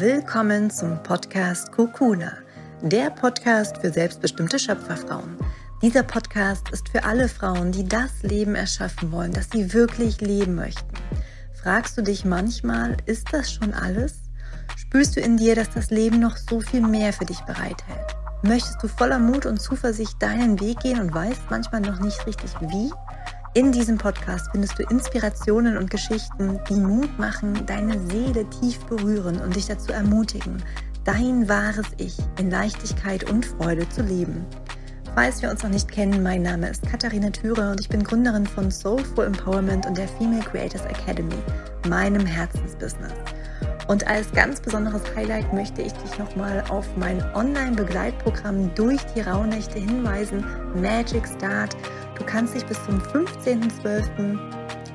Willkommen zum Podcast Kukuna, der Podcast für selbstbestimmte Schöpferfrauen. Dieser Podcast ist für alle Frauen, die das Leben erschaffen wollen, das sie wirklich leben möchten. Fragst du dich manchmal, ist das schon alles? Spürst du in dir, dass das Leben noch so viel mehr für dich bereithält? Möchtest du voller Mut und Zuversicht deinen Weg gehen und weißt manchmal noch nicht richtig wie? In diesem Podcast findest du Inspirationen und Geschichten, die Mut machen, deine Seele tief berühren und dich dazu ermutigen, dein wahres Ich in Leichtigkeit und Freude zu leben. Falls wir uns noch nicht kennen, mein Name ist Katharina Thürer und ich bin Gründerin von Soulful Empowerment und der Female Creators Academy, meinem Herzensbusiness. Und als ganz besonderes Highlight möchte ich dich nochmal auf mein Online-Begleitprogramm durch die Rauhnächte hinweisen, Magic Start. Du kannst dich bis zum 15.12.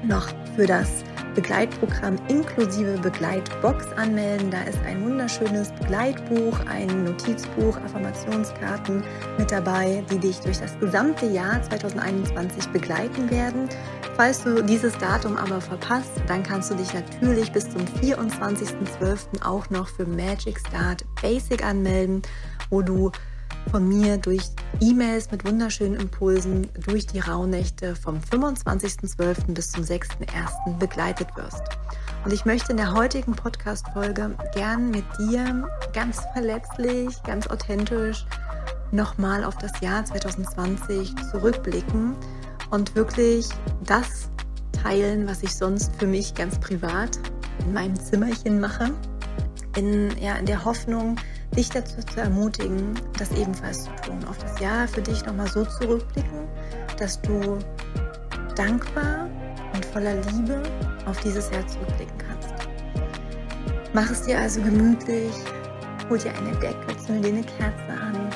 noch für das Begleitprogramm inklusive Begleitbox anmelden. Da ist ein wunderschönes Begleitbuch, ein Notizbuch, Affirmationskarten mit dabei, die dich durch das gesamte Jahr 2021 begleiten werden. Falls du dieses Datum aber verpasst, dann kannst du dich natürlich bis zum 24.12. auch noch für Magic Start Basic anmelden, wo du von mir durch E-Mails mit wunderschönen Impulsen durch die Rauhnächte vom 25.12. bis zum 6.1. begleitet wirst. Und ich möchte in der heutigen Podcast-Folge gern mit dir ganz verletzlich, ganz authentisch nochmal auf das Jahr 2020 zurückblicken und wirklich das teilen, was ich sonst für mich ganz privat in meinem Zimmerchen mache. In, ja, in der Hoffnung, dich dazu zu ermutigen, das ebenfalls zu tun. Auf das Jahr für dich nochmal so zurückblicken, dass du dankbar und voller Liebe auf dieses Jahr zurückblicken kannst. Mach es dir also gemütlich, hol dir eine Decke, zünde dir eine Kerze an,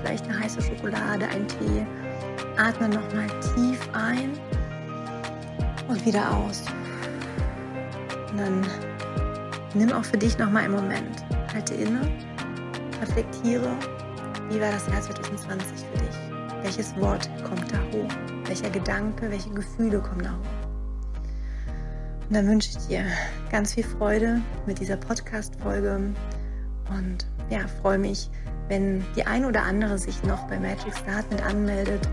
vielleicht eine heiße Schokolade, ein Tee. Atme nochmal tief ein und wieder aus. Und dann nimm auch für dich nochmal einen Moment. Halte inne reflektiere, wie war das Jahr 2020 für dich? Welches Wort kommt da hoch? Welcher Gedanke, welche Gefühle kommen da hoch? Und dann wünsche ich dir ganz viel Freude mit dieser Podcast-Folge und ja, freue mich, wenn die ein oder andere sich noch bei Magic Start mit anmeldet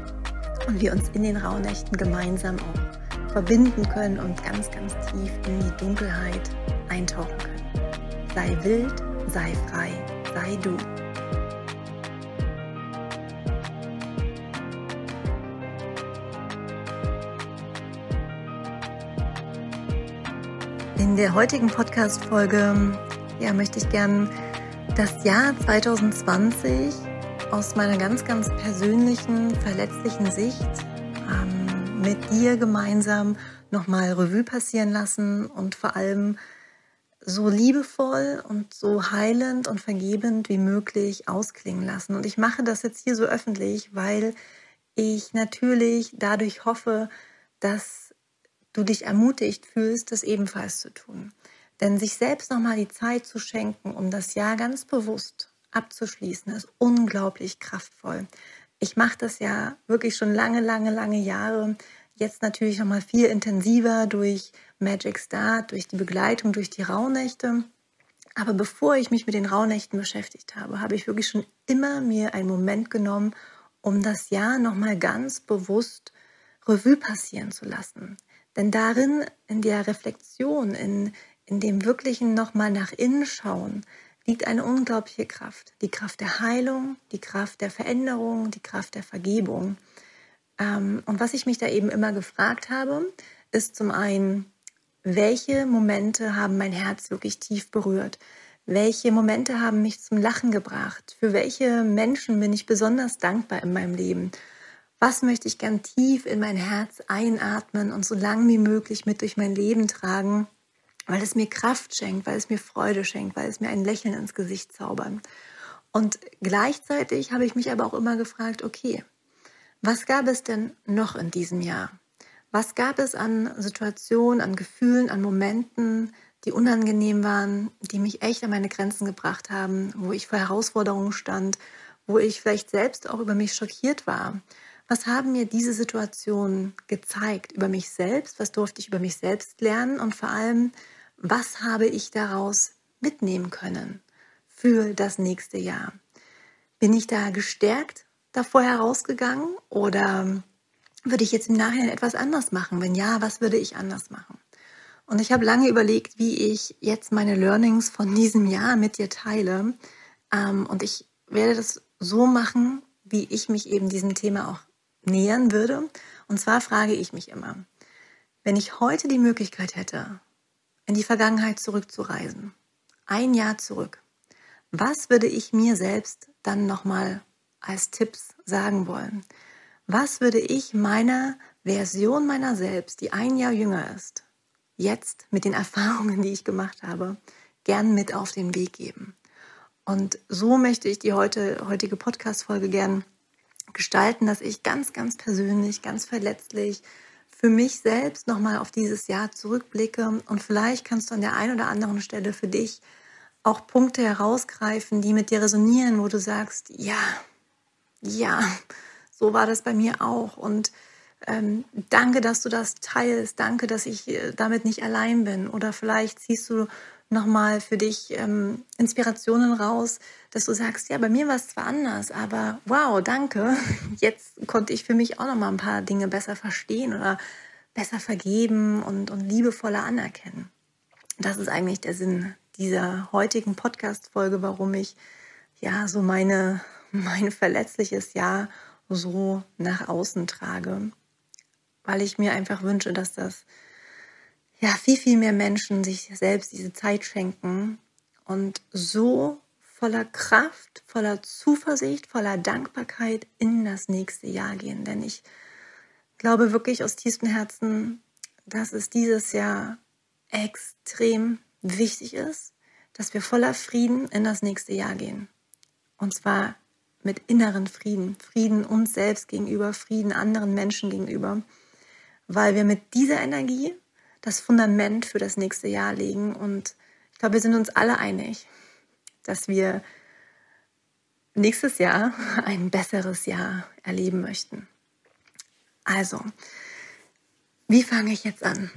und wir uns in den Rauhnächten gemeinsam auch verbinden können und ganz, ganz tief in die Dunkelheit eintauchen können. Sei wild, sei frei sei du. In der heutigen Podcast-Folge ja, möchte ich gern das Jahr 2020 aus meiner ganz, ganz persönlichen, verletzlichen Sicht ähm, mit dir gemeinsam nochmal Revue passieren lassen und vor allem so liebevoll und so heilend und vergebend wie möglich ausklingen lassen. Und ich mache das jetzt hier so öffentlich, weil ich natürlich dadurch hoffe, dass du dich ermutigt fühlst, das ebenfalls zu tun. Denn sich selbst nochmal die Zeit zu schenken, um das Jahr ganz bewusst abzuschließen, ist unglaublich kraftvoll. Ich mache das ja wirklich schon lange, lange, lange Jahre. Jetzt natürlich nochmal viel intensiver durch Magic Start, durch die Begleitung, durch die Rauhnächte. Aber bevor ich mich mit den Rauhnächten beschäftigt habe, habe ich wirklich schon immer mir einen Moment genommen, um das Jahr nochmal ganz bewusst Revue passieren zu lassen. Denn darin, in der Reflexion, in, in dem wirklichen nochmal nach innen schauen, liegt eine unglaubliche Kraft. Die Kraft der Heilung, die Kraft der Veränderung, die Kraft der Vergebung. Ähm, und was ich mich da eben immer gefragt habe, ist zum einen, welche Momente haben mein Herz wirklich tief berührt? Welche Momente haben mich zum Lachen gebracht? Für welche Menschen bin ich besonders dankbar in meinem Leben? Was möchte ich gern tief in mein Herz einatmen und so lang wie möglich mit durch mein Leben tragen, weil es mir Kraft schenkt, weil es mir Freude schenkt, weil es mir ein Lächeln ins Gesicht zaubert. Und gleichzeitig habe ich mich aber auch immer gefragt, okay, was gab es denn noch in diesem Jahr? Was gab es an Situationen, an Gefühlen, an Momenten, die unangenehm waren, die mich echt an meine Grenzen gebracht haben, wo ich vor Herausforderungen stand, wo ich vielleicht selbst auch über mich schockiert war? Was haben mir diese Situationen gezeigt über mich selbst? Was durfte ich über mich selbst lernen? Und vor allem, was habe ich daraus mitnehmen können für das nächste Jahr? Bin ich da gestärkt davor herausgegangen oder würde ich jetzt im Nachhinein etwas anders machen? Wenn ja, was würde ich anders machen? Und ich habe lange überlegt, wie ich jetzt meine Learnings von diesem Jahr mit dir teile. Ähm, und ich werde das so machen, wie ich mich eben diesem Thema auch nähern würde. Und zwar frage ich mich immer, wenn ich heute die Möglichkeit hätte, in die Vergangenheit zurückzureisen, ein Jahr zurück, was würde ich mir selbst dann nochmal als Tipps sagen wollen? Was würde ich meiner Version meiner selbst, die ein Jahr jünger ist, jetzt mit den Erfahrungen, die ich gemacht habe, gern mit auf den Weg geben. Und so möchte ich die heute, heutige Podcast-Folge gern gestalten, dass ich ganz, ganz persönlich, ganz verletzlich für mich selbst nochmal auf dieses Jahr zurückblicke und vielleicht kannst du an der einen oder anderen Stelle für dich auch Punkte herausgreifen, die mit dir resonieren, wo du sagst, ja, ja, so war das bei mir auch und ähm, danke, dass du das teilst, danke, dass ich äh, damit nicht allein bin. Oder vielleicht ziehst du nochmal für dich ähm, Inspirationen raus, dass du sagst, ja, bei mir war es zwar anders, aber wow, danke. Jetzt konnte ich für mich auch nochmal ein paar Dinge besser verstehen oder besser vergeben und, und liebevoller anerkennen. Das ist eigentlich der Sinn dieser heutigen Podcast-Folge, warum ich ja so meine, mein verletzliches Jahr so nach außen trage weil ich mir einfach wünsche, dass das ja viel, viel mehr Menschen sich selbst diese Zeit schenken und so voller Kraft, voller Zuversicht, voller Dankbarkeit in das nächste Jahr gehen. Denn ich glaube wirklich aus tiefstem Herzen, dass es dieses Jahr extrem wichtig ist, dass wir voller Frieden in das nächste Jahr gehen. Und zwar mit inneren Frieden. Frieden uns selbst gegenüber, Frieden anderen Menschen gegenüber weil wir mit dieser Energie das Fundament für das nächste Jahr legen. Und ich glaube, wir sind uns alle einig, dass wir nächstes Jahr ein besseres Jahr erleben möchten. Also, wie fange ich jetzt an?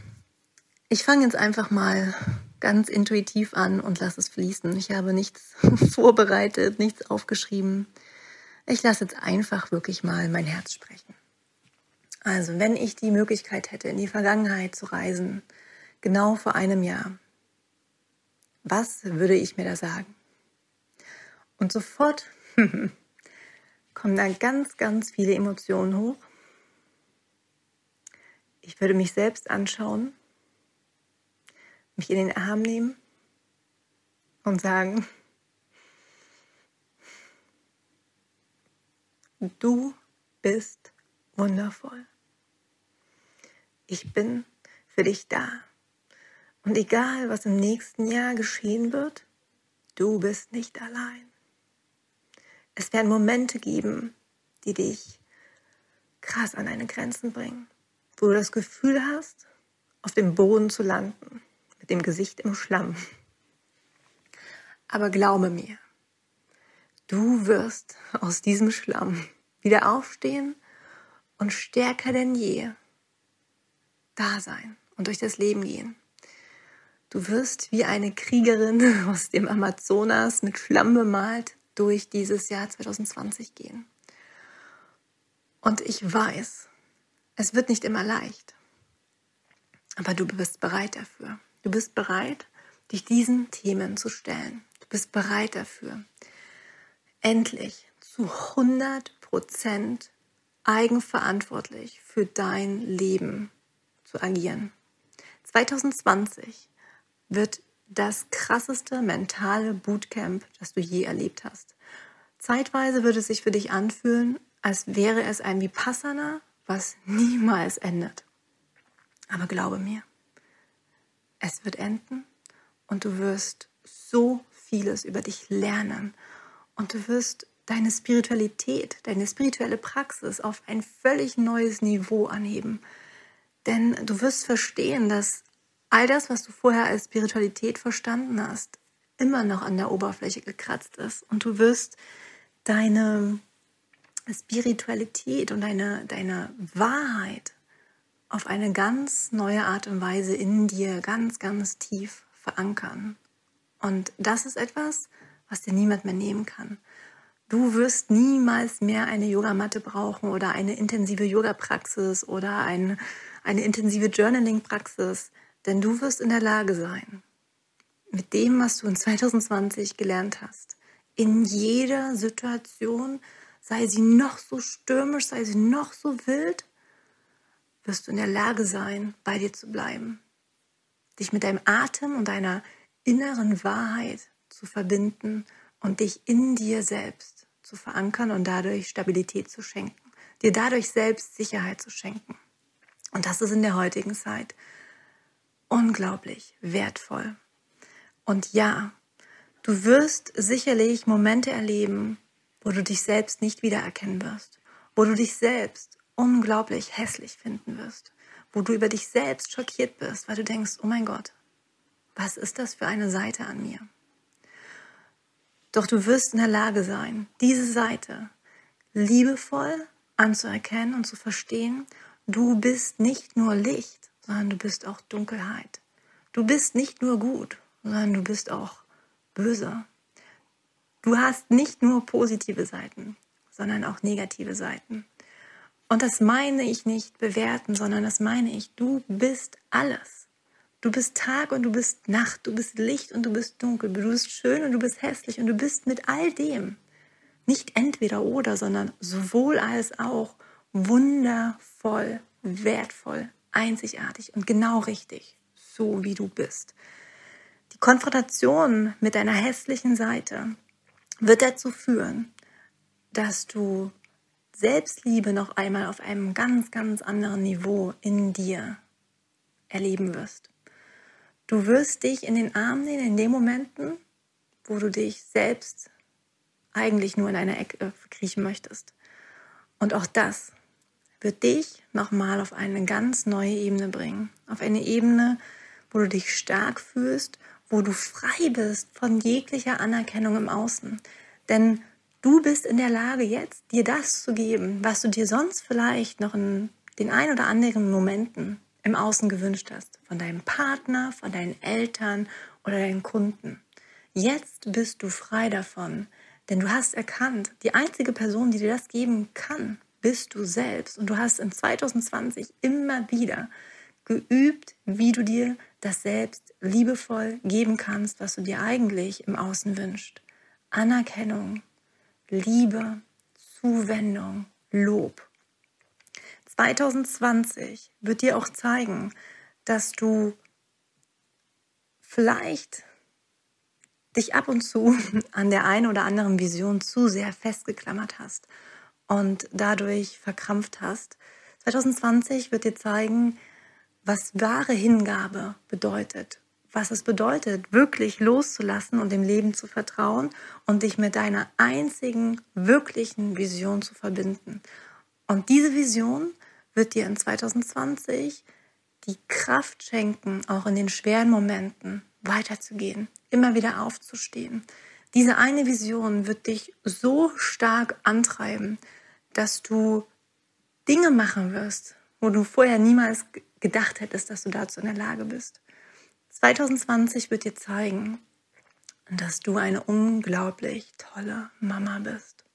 Ich fange jetzt einfach mal ganz intuitiv an und lasse es fließen. Ich habe nichts vorbereitet, nichts aufgeschrieben. Ich lasse jetzt einfach wirklich mal mein Herz sprechen. Also, wenn ich die Möglichkeit hätte, in die Vergangenheit zu reisen, genau vor einem Jahr, was würde ich mir da sagen? Und sofort kommen da ganz, ganz viele Emotionen hoch. Ich würde mich selbst anschauen, mich in den Arm nehmen und sagen, du bist wundervoll. Ich bin für dich da. Und egal, was im nächsten Jahr geschehen wird, du bist nicht allein. Es werden Momente geben, die dich krass an deine Grenzen bringen, wo du das Gefühl hast, auf dem Boden zu landen, mit dem Gesicht im Schlamm. Aber glaube mir, du wirst aus diesem Schlamm wieder aufstehen und stärker denn je da sein und durch das Leben gehen. Du wirst wie eine Kriegerin aus dem Amazonas mit Schlamm bemalt durch dieses Jahr 2020 gehen. Und ich weiß, es wird nicht immer leicht, aber du bist bereit dafür. Du bist bereit, dich diesen Themen zu stellen. Du bist bereit dafür, endlich zu 100 Prozent eigenverantwortlich für dein Leben zu agieren. 2020 wird das krasseste mentale Bootcamp, das du je erlebt hast. Zeitweise wird es sich für dich anfühlen, als wäre es ein Vipassana, was niemals endet. Aber glaube mir, es wird enden und du wirst so vieles über dich lernen und du wirst deine Spiritualität, deine spirituelle Praxis auf ein völlig neues Niveau anheben. Denn du wirst verstehen, dass all das, was du vorher als Spiritualität verstanden hast, immer noch an der Oberfläche gekratzt ist. Und du wirst deine Spiritualität und deine, deine Wahrheit auf eine ganz neue Art und Weise in dir ganz, ganz tief verankern. Und das ist etwas, was dir niemand mehr nehmen kann. Du wirst niemals mehr eine Yogamatte brauchen oder eine intensive Yoga-Praxis oder ein, eine intensive Journaling-Praxis, denn du wirst in der Lage sein, mit dem, was du in 2020 gelernt hast, in jeder Situation, sei sie noch so stürmisch, sei sie noch so wild, wirst du in der Lage sein, bei dir zu bleiben, dich mit deinem Atem und deiner inneren Wahrheit zu verbinden und dich in dir selbst zu verankern und dadurch Stabilität zu schenken, dir dadurch selbst Sicherheit zu schenken. Und das ist in der heutigen Zeit unglaublich wertvoll. Und ja, du wirst sicherlich Momente erleben, wo du dich selbst nicht wiedererkennen wirst, wo du dich selbst unglaublich hässlich finden wirst, wo du über dich selbst schockiert bist, weil du denkst, oh mein Gott, was ist das für eine Seite an mir? Doch du wirst in der Lage sein, diese Seite liebevoll anzuerkennen und zu verstehen, du bist nicht nur Licht, sondern du bist auch Dunkelheit. Du bist nicht nur gut, sondern du bist auch böse. Du hast nicht nur positive Seiten, sondern auch negative Seiten. Und das meine ich nicht bewerten, sondern das meine ich, du bist alles. Du bist Tag und du bist Nacht, du bist Licht und du bist dunkel, du bist schön und du bist hässlich und du bist mit all dem nicht entweder oder, sondern sowohl als auch wundervoll, wertvoll, einzigartig und genau richtig, so wie du bist. Die Konfrontation mit deiner hässlichen Seite wird dazu führen, dass du Selbstliebe noch einmal auf einem ganz, ganz anderen Niveau in dir erleben wirst. Du wirst dich in den Arm nehmen in den Momenten, wo du dich selbst eigentlich nur in einer Ecke kriechen möchtest. Und auch das wird dich nochmal auf eine ganz neue Ebene bringen. Auf eine Ebene, wo du dich stark fühlst, wo du frei bist von jeglicher Anerkennung im Außen. Denn du bist in der Lage, jetzt dir das zu geben, was du dir sonst vielleicht noch in den ein oder anderen Momenten im Außen gewünscht hast, von deinem Partner, von deinen Eltern oder deinen Kunden. Jetzt bist du frei davon, denn du hast erkannt, die einzige Person, die dir das geben kann, bist du selbst. Und du hast in 2020 immer wieder geübt, wie du dir das selbst liebevoll geben kannst, was du dir eigentlich im Außen wünschst. Anerkennung, Liebe, Zuwendung, Lob. 2020 wird dir auch zeigen, dass du vielleicht dich ab und zu an der einen oder anderen Vision zu sehr festgeklammert hast und dadurch verkrampft hast. 2020 wird dir zeigen, was wahre Hingabe bedeutet, was es bedeutet, wirklich loszulassen und dem Leben zu vertrauen und dich mit deiner einzigen wirklichen Vision zu verbinden. Und diese Vision wird dir in 2020 die Kraft schenken, auch in den schweren Momenten weiterzugehen, immer wieder aufzustehen. Diese eine Vision wird dich so stark antreiben, dass du Dinge machen wirst, wo du vorher niemals gedacht hättest, dass du dazu in der Lage bist. 2020 wird dir zeigen, dass du eine unglaublich tolle Mama bist,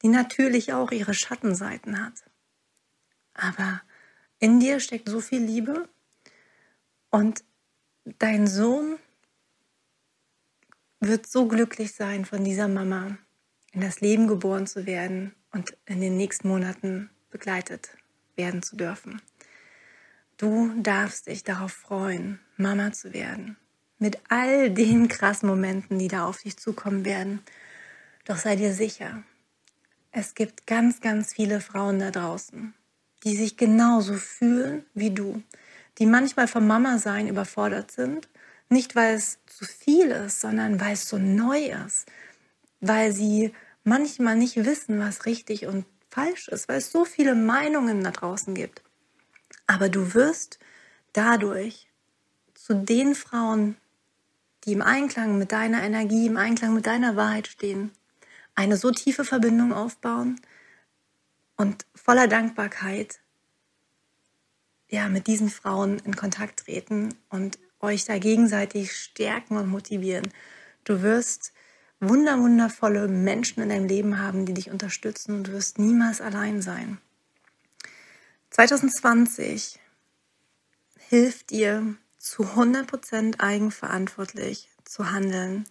die natürlich auch ihre Schattenseiten hat. Aber in dir steckt so viel Liebe und dein Sohn wird so glücklich sein, von dieser Mama in das Leben geboren zu werden und in den nächsten Monaten begleitet werden zu dürfen. Du darfst dich darauf freuen, Mama zu werden. Mit all den krassen Momenten, die da auf dich zukommen werden. Doch sei dir sicher, es gibt ganz, ganz viele Frauen da draußen, die sich genauso fühlen wie du, die manchmal vom Mama-Sein überfordert sind, nicht weil es zu viel ist, sondern weil es so neu ist, weil sie manchmal nicht wissen, was richtig und falsch ist, weil es so viele Meinungen da draußen gibt. Aber du wirst dadurch zu den Frauen, die im Einklang mit deiner Energie, im Einklang mit deiner Wahrheit stehen, eine so tiefe Verbindung aufbauen, und voller Dankbarkeit ja mit diesen Frauen in Kontakt treten und euch da gegenseitig stärken und motivieren. Du wirst wunder wundervolle Menschen in deinem Leben haben, die dich unterstützen und du wirst niemals allein sein. 2020 hilft dir zu 100% eigenverantwortlich zu handeln.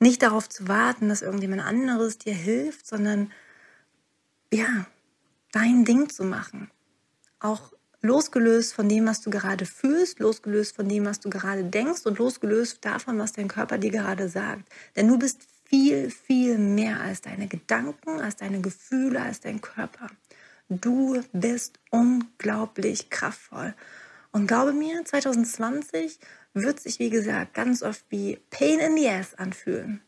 Nicht darauf zu warten, dass irgendjemand anderes dir hilft, sondern ja, dein Ding zu machen. Auch losgelöst von dem, was du gerade fühlst, losgelöst von dem, was du gerade denkst und losgelöst davon, was dein Körper dir gerade sagt. Denn du bist viel, viel mehr als deine Gedanken, als deine Gefühle, als dein Körper. Du bist unglaublich kraftvoll. Und glaube mir, 2020 wird sich, wie gesagt, ganz oft wie Pain in the Ass anfühlen.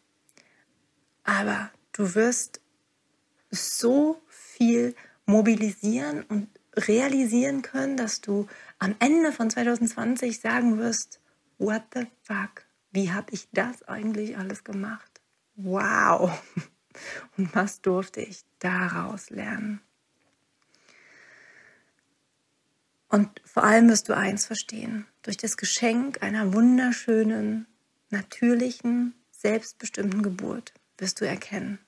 Aber du wirst so viel mobilisieren und realisieren können, dass du am Ende von 2020 sagen wirst, what the fuck, wie habe ich das eigentlich alles gemacht? Wow! Und was durfte ich daraus lernen? Und vor allem wirst du eins verstehen. Durch das Geschenk einer wunderschönen, natürlichen, selbstbestimmten Geburt wirst du erkennen,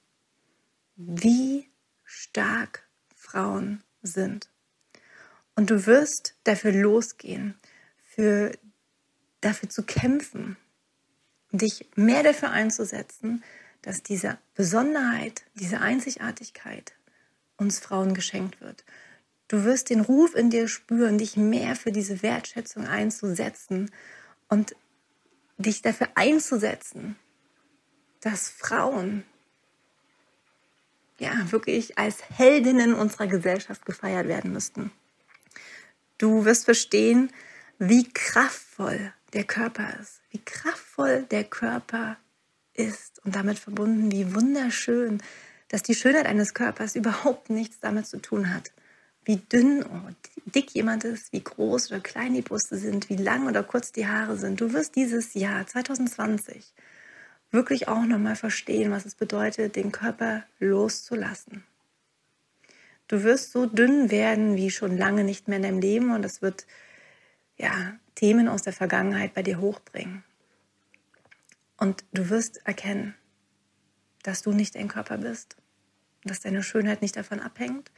wie stark Frauen sind. Und du wirst dafür losgehen, für, dafür zu kämpfen, dich mehr dafür einzusetzen, dass diese Besonderheit, diese Einzigartigkeit uns Frauen geschenkt wird. Du wirst den Ruf in dir spüren, dich mehr für diese Wertschätzung einzusetzen und dich dafür einzusetzen, dass Frauen ja wirklich als Heldinnen unserer Gesellschaft gefeiert werden müssten. Du wirst verstehen, wie kraftvoll der Körper ist, wie kraftvoll der Körper ist und damit verbunden, wie wunderschön, dass die Schönheit eines Körpers überhaupt nichts damit zu tun hat, wie dünn oder dick jemand ist, wie groß oder klein die Brüste sind, wie lang oder kurz die Haare sind. Du wirst dieses Jahr 2020 wirklich auch nochmal verstehen, was es bedeutet, den Körper loszulassen. Du wirst so dünn werden wie schon lange nicht mehr in deinem Leben und es wird ja Themen aus der Vergangenheit bei dir hochbringen. Und du wirst erkennen, dass du nicht dein Körper bist, dass deine Schönheit nicht davon abhängt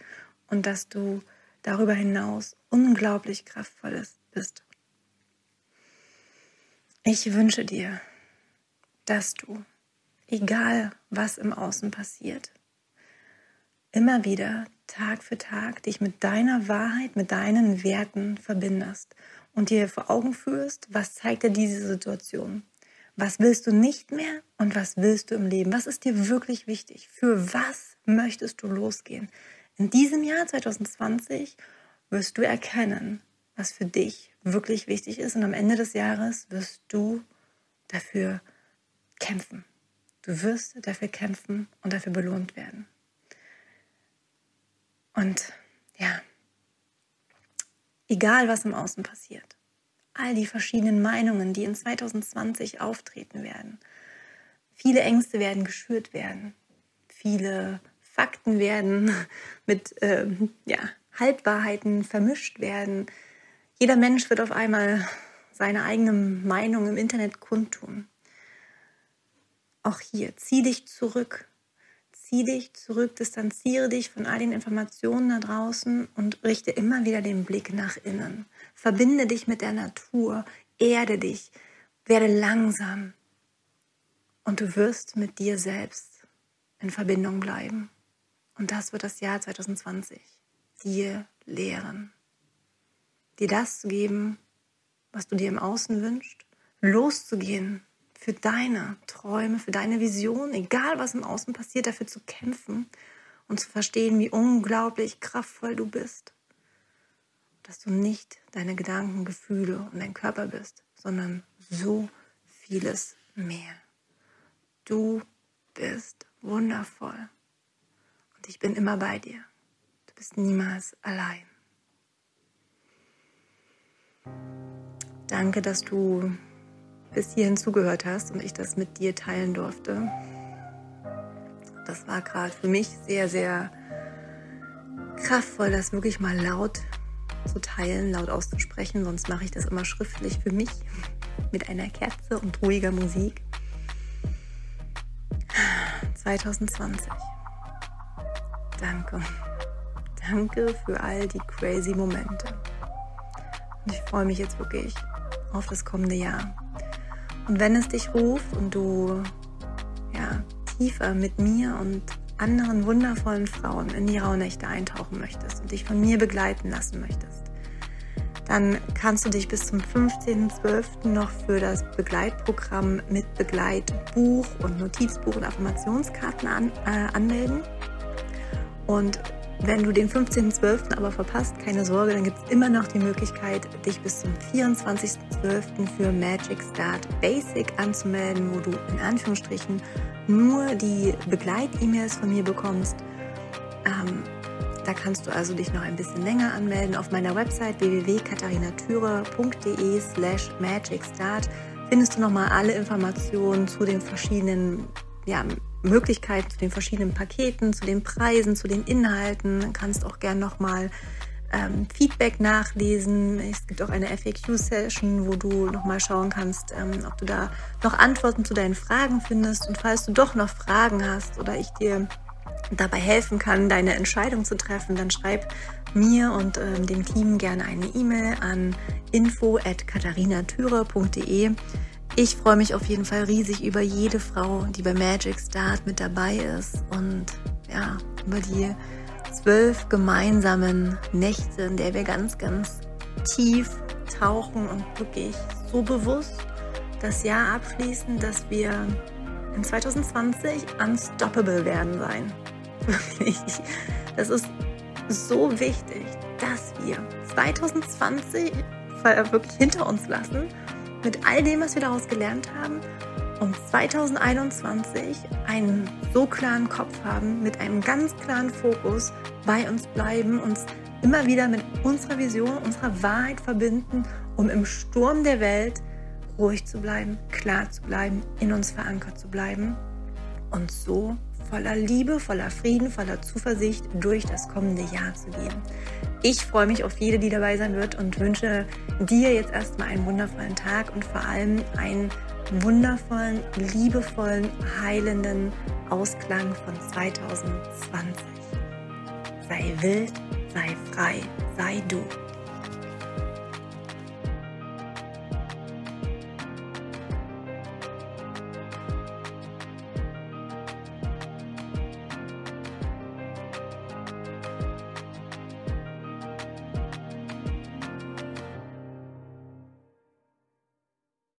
und dass du darüber hinaus unglaublich kraftvoll bist. Ich wünsche dir, dass du, egal was im Außen passiert, immer wieder Tag für Tag dich mit deiner Wahrheit, mit deinen Werten verbindest und dir vor Augen führst, was zeigt dir diese Situation? Was willst du nicht mehr und was willst du im Leben? Was ist dir wirklich wichtig? Für was möchtest du losgehen? In diesem Jahr 2020 wirst du erkennen, was für dich wirklich wichtig ist und am Ende des Jahres wirst du dafür kämpfen. Du wirst dafür kämpfen und dafür belohnt werden. Und ja, egal was im Außen passiert, all die verschiedenen Meinungen, die in 2020 auftreten werden, viele Ängste werden geschürt werden, viele Fakten werden mit ähm, ja, Halbwahrheiten vermischt werden. Jeder Mensch wird auf einmal seine eigene Meinung im Internet kundtun. Auch hier, zieh dich zurück, zieh dich zurück, distanziere dich von all den Informationen da draußen und richte immer wieder den Blick nach innen. Verbinde dich mit der Natur, erde dich, werde langsam und du wirst mit dir selbst in Verbindung bleiben. Und das wird das Jahr 2020 dir lehren. Dir das zu geben, was du dir im Außen wünschst, loszugehen für deine Träume, für deine Vision, egal was im Außen passiert, dafür zu kämpfen und zu verstehen, wie unglaublich kraftvoll du bist. Dass du nicht deine Gedanken, Gefühle und dein Körper bist, sondern so vieles mehr. Du bist wundervoll und ich bin immer bei dir. Du bist niemals allein. Danke, dass du bis hierhin zugehört hast und ich das mit dir teilen durfte. Das war gerade für mich sehr, sehr kraftvoll, das wirklich mal laut zu teilen, laut auszusprechen. Sonst mache ich das immer schriftlich für mich. mit einer Kerze und ruhiger Musik. 2020. Danke. Danke für all die crazy Momente. Und ich freue mich jetzt wirklich auf das kommende Jahr. Und wenn es dich ruft und du ja, tiefer mit mir und anderen wundervollen Frauen in die Rauhnächte eintauchen möchtest und dich von mir begleiten lassen möchtest, dann kannst du dich bis zum 15.12. noch für das Begleitprogramm mit Begleitbuch und Notizbuch und Affirmationskarten an, äh, anmelden. Und wenn du den 15.12. aber verpasst, keine Sorge, dann gibt es immer noch die Möglichkeit, dich bis zum 24.12. für Magic Start Basic anzumelden, wo du in Anführungsstrichen nur die Begleit-E-Mails von mir bekommst. Ähm, da kannst du also dich noch ein bisschen länger anmelden auf meiner Website www.katharinatüre.de slash magicstart findest du nochmal alle Informationen zu den verschiedenen ja, Möglichkeiten, zu den verschiedenen Paketen, zu den Preisen, zu den Inhalten. Du kannst auch gern nochmal ähm, Feedback nachlesen. Es gibt auch eine FAQ-Session, wo du nochmal schauen kannst, ähm, ob du da noch Antworten zu deinen Fragen findest. Und falls du doch noch Fragen hast oder ich dir dabei helfen kann, deine Entscheidung zu treffen, dann schreib mir und ähm, dem Team gerne eine E-Mail an info@katharinatüre.de. Ich freue mich auf jeden Fall riesig über jede Frau, die bei Magic Start mit dabei ist und ja, über die zwölf gemeinsamen Nächte, in der wir ganz, ganz tief tauchen und wirklich so bewusst das Jahr abschließen, dass wir in 2020 unstoppable werden sein. Wirklich. Das ist so wichtig, dass wir 2020 wirklich hinter uns lassen mit all dem, was wir daraus gelernt haben und 2021 einen so klaren Kopf haben, mit einem ganz klaren Fokus bei uns bleiben, uns immer wieder mit unserer Vision, unserer Wahrheit verbinden, um im Sturm der Welt ruhig zu bleiben, klar zu bleiben, in uns verankert zu bleiben und so voller Liebe, voller Frieden, voller Zuversicht durch das kommende Jahr zu gehen. Ich freue mich auf jede, die dabei sein wird und wünsche dir jetzt erstmal einen wundervollen Tag und vor allem einen wundervollen, liebevollen, heilenden Ausklang von 2020. Sei wild, sei frei, sei du.